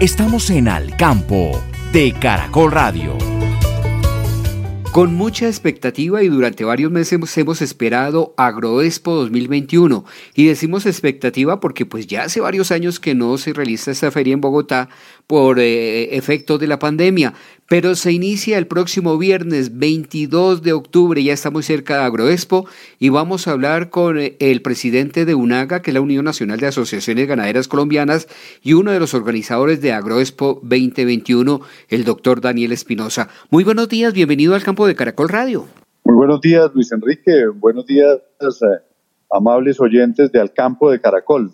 Estamos en Al Campo de Caracol Radio. Con mucha expectativa y durante varios meses hemos esperado Agroexpo 2021 y decimos expectativa porque pues ya hace varios años que no se realiza esta feria en Bogotá por eh, efecto de la pandemia, pero se inicia el próximo viernes 22 de octubre, ya está muy cerca de Agroexpo y vamos a hablar con eh, el presidente de UNAGA, que es la Unión Nacional de Asociaciones Ganaderas Colombianas, y uno de los organizadores de Agroexpo 2021, el doctor Daniel Espinosa. Muy buenos días, bienvenido al campo de Caracol Radio. Muy buenos días, Luis Enrique, buenos días, eh, amables oyentes de Al Campo de Caracol.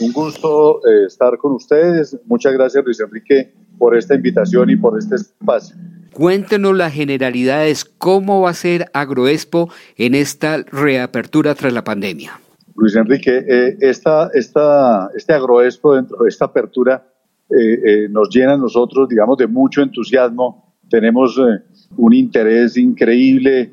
Un gusto eh, estar con ustedes. Muchas gracias, Luis Enrique, por esta invitación y por este espacio. Cuéntenos las generalidades, cómo va a ser Agroexpo en esta reapertura tras la pandemia. Luis Enrique, eh, esta, esta, este Agroexpo dentro de esta apertura eh, nos llena a nosotros, digamos, de mucho entusiasmo. Tenemos un interés increíble,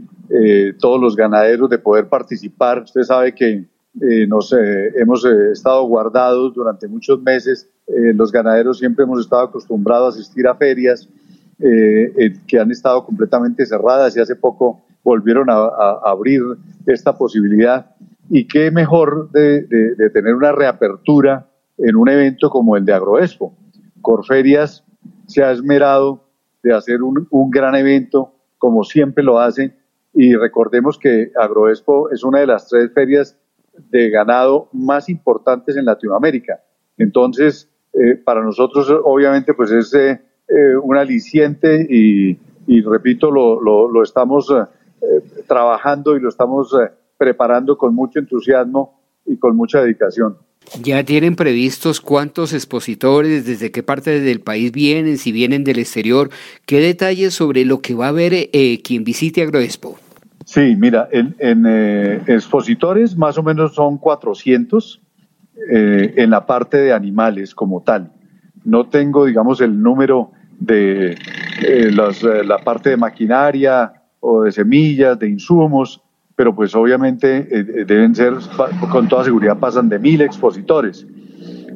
todos los ganaderos, de poder participar. Usted sabe que eh, nos eh, hemos eh, estado guardados durante muchos meses. los ganaderos siempre hemos estado acostumbrados a asistir a ferias que han estado completamente cerradas y hace poco volvieron a, abrir esta posibilidad. Y qué mejor de, tener una reapertura en un evento como el de Agroexpo. Corferias se ha esmerado de hacer un, un gran evento como siempre lo hace y recordemos que Agroexpo es una de las tres ferias de ganado más importantes en Latinoamérica. Entonces, eh, para nosotros obviamente pues es eh, eh, un aliciente y, repito, lo, lo, estamos trabajando y lo estamos preparando con mucho entusiasmo y con mucha dedicación. ¿Ya tienen previstos cuántos expositores, desde qué parte del país vienen, si vienen del exterior? ¿Qué detalles sobre lo que va a ver quien visite Agroexpo? Sí, mira, en, eh, expositores más o menos son 400 eh, en la parte de animales como tal. No tengo, digamos, el número de eh, la parte de maquinaria o de semillas, de insumos, pero pues obviamente deben ser, con toda seguridad pasan de mil expositores.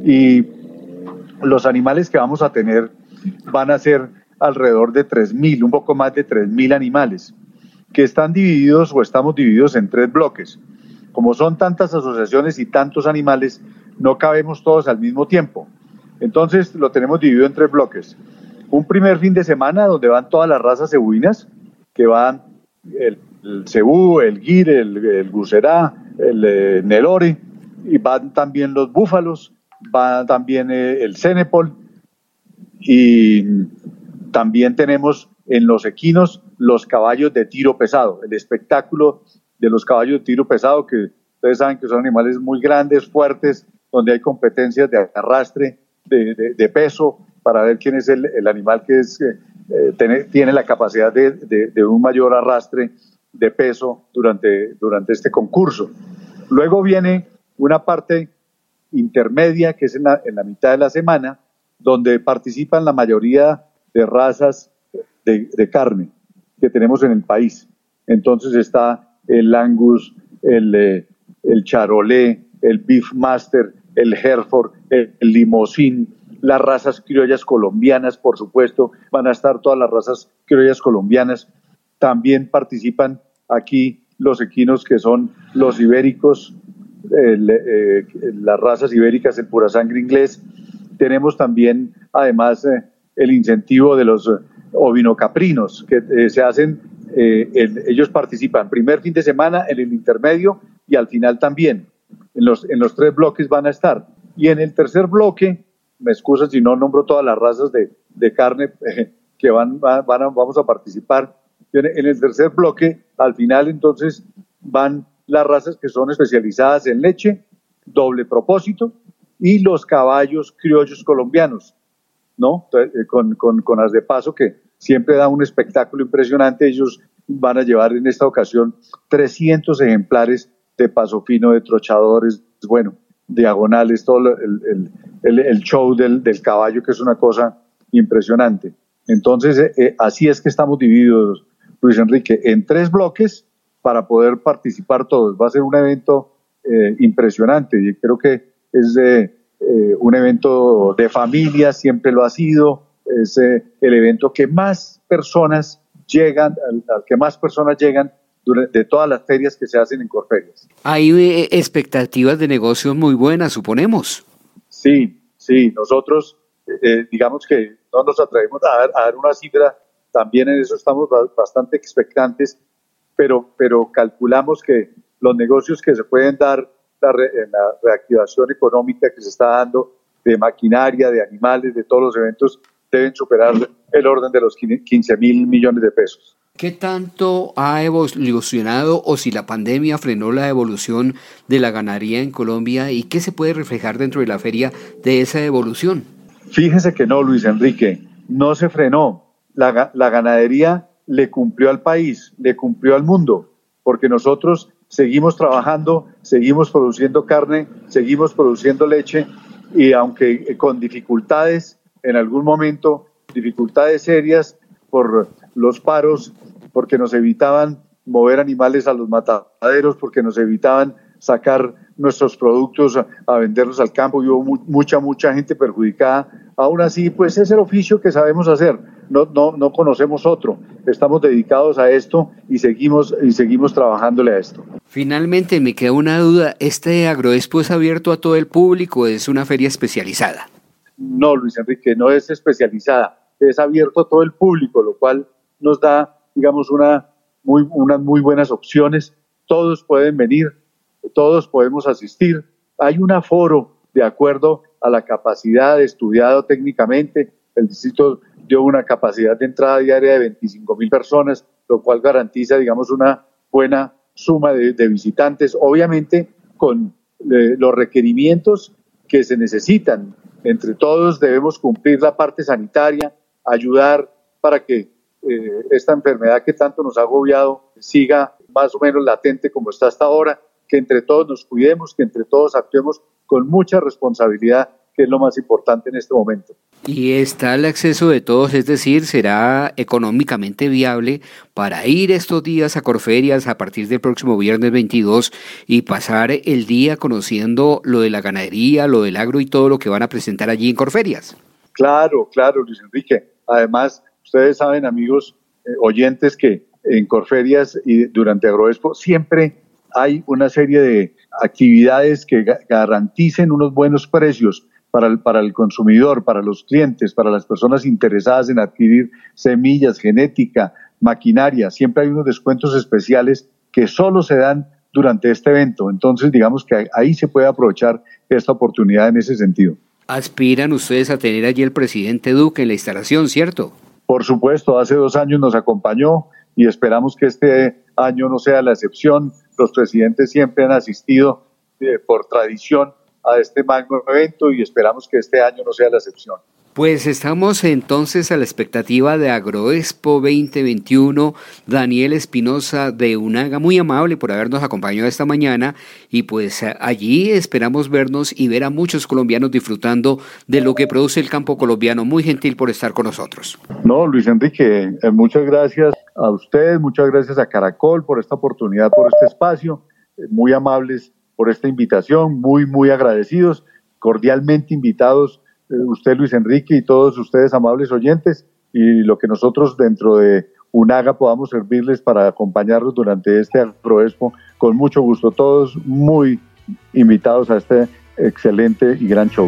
Y los animales que vamos a tener van a ser alrededor de 3.000, un poco más de 3.000 animales que están divididos o estamos divididos en tres bloques. Como son tantas asociaciones y tantos animales, no cabemos todos al mismo tiempo. Entonces lo tenemos dividido en tres bloques. Un primer fin de semana donde van todas las razas cebuinas, que van el, cebú, el guir, el, el guserá, el eh, nelore, y van también los búfalos, va también eh, el cenepol, y también tenemos en los equinos los caballos de tiro pesado, el espectáculo de los caballos de tiro pesado, que ustedes saben que son animales muy grandes, fuertes, donde hay competencias de arrastre, de, peso, para ver quién es el, animal que es, eh, tiene, la capacidad de, un mayor arrastre de peso durante, durante este concurso. Luego viene una parte intermedia, que es en la, en la mitad de la semana, donde participan la mayoría de razas de, carne que tenemos en el país. Entonces está el Angus, el, eh, el Charolais, el Beef Master, el Hereford, el, Limousin, las razas criollas colombianas, por supuesto, van a estar todas las razas criollas colombianas. También participan aquí los equinos que son los ibéricos, eh, las razas ibéricas, el pura sangre inglés, Tenemos también, además, eh, el incentivo de los ovinocaprinos, que se hacen, ellos participan primer fin de semana, en el intermedio y al final también. En los, en los tres bloques van a estar. Y en el tercer bloque, me excusan si no nombro todas las razas de, de carne que van, van, vamos a participar. En el tercer bloque, al final entonces van las razas que son especializadas en leche, doble propósito, y los caballos criollos colombianos, ¿no? Eh, con, con, con las de paso que siempre da un espectáculo impresionante. Ellos van a llevar en esta ocasión 300 ejemplares de paso fino, de trochadores, bueno, diagonales, todo el, el, el show del, caballo, que es una cosa impresionante. Entonces, eh, eh, así es que estamos divididos, Luis Enrique, en tres bloques para poder participar todos. Va a ser un evento eh, impresionante y creo que es eh, un evento de familia, siempre lo ha sido, es eh, el evento que más personas llegan, al, que más personas llegan de todas las ferias que se hacen en Corferias. Hay expectativas de negocios muy buenas, suponemos. Sí, sí, nosotros digamos que no nos atrevemos a dar una cifra, también en eso estamos bastante expectantes, pero, pero calculamos que los negocios que se pueden dar en la reactivación económica que se está dando de maquinaria, de animales, de todos los eventos, deben superar el orden de los 15 mil millones de pesos. ¿Qué tanto ha evolucionado o si la pandemia frenó la evolución de la ganadería en Colombia y qué se puede reflejar dentro de la feria de esa evolución? Fíjese que no, Luis Enrique, no se frenó. La, la ganadería le cumplió al país, le cumplió al mundo, porque nosotros seguimos trabajando, seguimos produciendo carne, seguimos produciendo leche y aunque con dificultades en algún momento, dificultades serias por los paros, porque nos evitaban mover animales a los mataderos, porque nos evitaban sacar nuestros productos a, venderlos al campo y hubo mucha, mucha gente perjudicada. Aún así, pues es el oficio que sabemos hacer no, no, no conocemos otro. Estamos dedicados a esto y seguimos, y seguimos trabajándole a esto. Finalmente, me queda una duda. ¿Este agroexpo es abierto a todo el público es una feria especializada? No, Luis Enrique, no es especializada. Es abierto a todo el público, lo cual nos da, digamos, una, muy, unas muy buenas opciones. Todos pueden venir, todos podemos asistir. Hay un aforo de acuerdo a la capacidad estudiado técnicamente. El distrito dio una capacidad de entrada diaria de 25 mil personas, lo cual garantiza, digamos, una buena suma de, visitantes, obviamente con eh, los requerimientos que se necesitan. Entre todos debemos cumplir la parte sanitaria, ayudar para que eh, esta enfermedad que tanto nos ha agobiado siga más o menos latente como está hasta ahora, que entre todos nos cuidemos, que entre todos actuemos con mucha responsabilidad que es lo más importante en este momento. Y está el acceso de todos, es decir, será económicamente viable para ir estos días a Corferias a partir del próximo viernes 22 y pasar el día conociendo lo de la ganadería, lo del agro y todo lo que van a presentar allí en Corferias. Claro, claro, Luis Enrique. Además, ustedes saben, amigos eh, oyentes, que en Corferias y durante Agroexpo siempre hay una serie de actividades que garanticen unos buenos precios para el, para el consumidor, para los clientes, para las personas interesadas en adquirir semillas, genética, maquinaria. Siempre hay unos descuentos especiales que solo se dan durante este evento. Entonces, digamos que ahí se puede aprovechar esta oportunidad en ese sentido. Aspiran ustedes a tener allí el presidente Duque en la instalación, ¿cierto? Por supuesto, hace dos años nos acompañó y esperamos que este año no sea la excepción. Los presidentes siempre han asistido eh, por tradición a este magno evento y esperamos que este año no sea la excepción. Pues estamos entonces a la expectativa de Agroexpo 2021. Daniel Espinosa de Unaga, muy amable por habernos acompañado esta mañana y pues allí esperamos vernos y ver a muchos colombianos disfrutando de lo que produce el campo colombiano. Muy gentil por estar con nosotros. No, Luis Enrique, eh, muchas gracias a usted, muchas gracias a Caracol por esta oportunidad, por este espacio. Eh, muy amables por esta invitación, muy, muy agradecidos, cordialmente invitados eh, usted, Luis Enrique, y todos ustedes, amables oyentes, y lo que nosotros dentro de UNAGA podamos servirles para acompañarlos durante este Agroexpo, con mucho gusto, todos muy invitados a este excelente y gran show.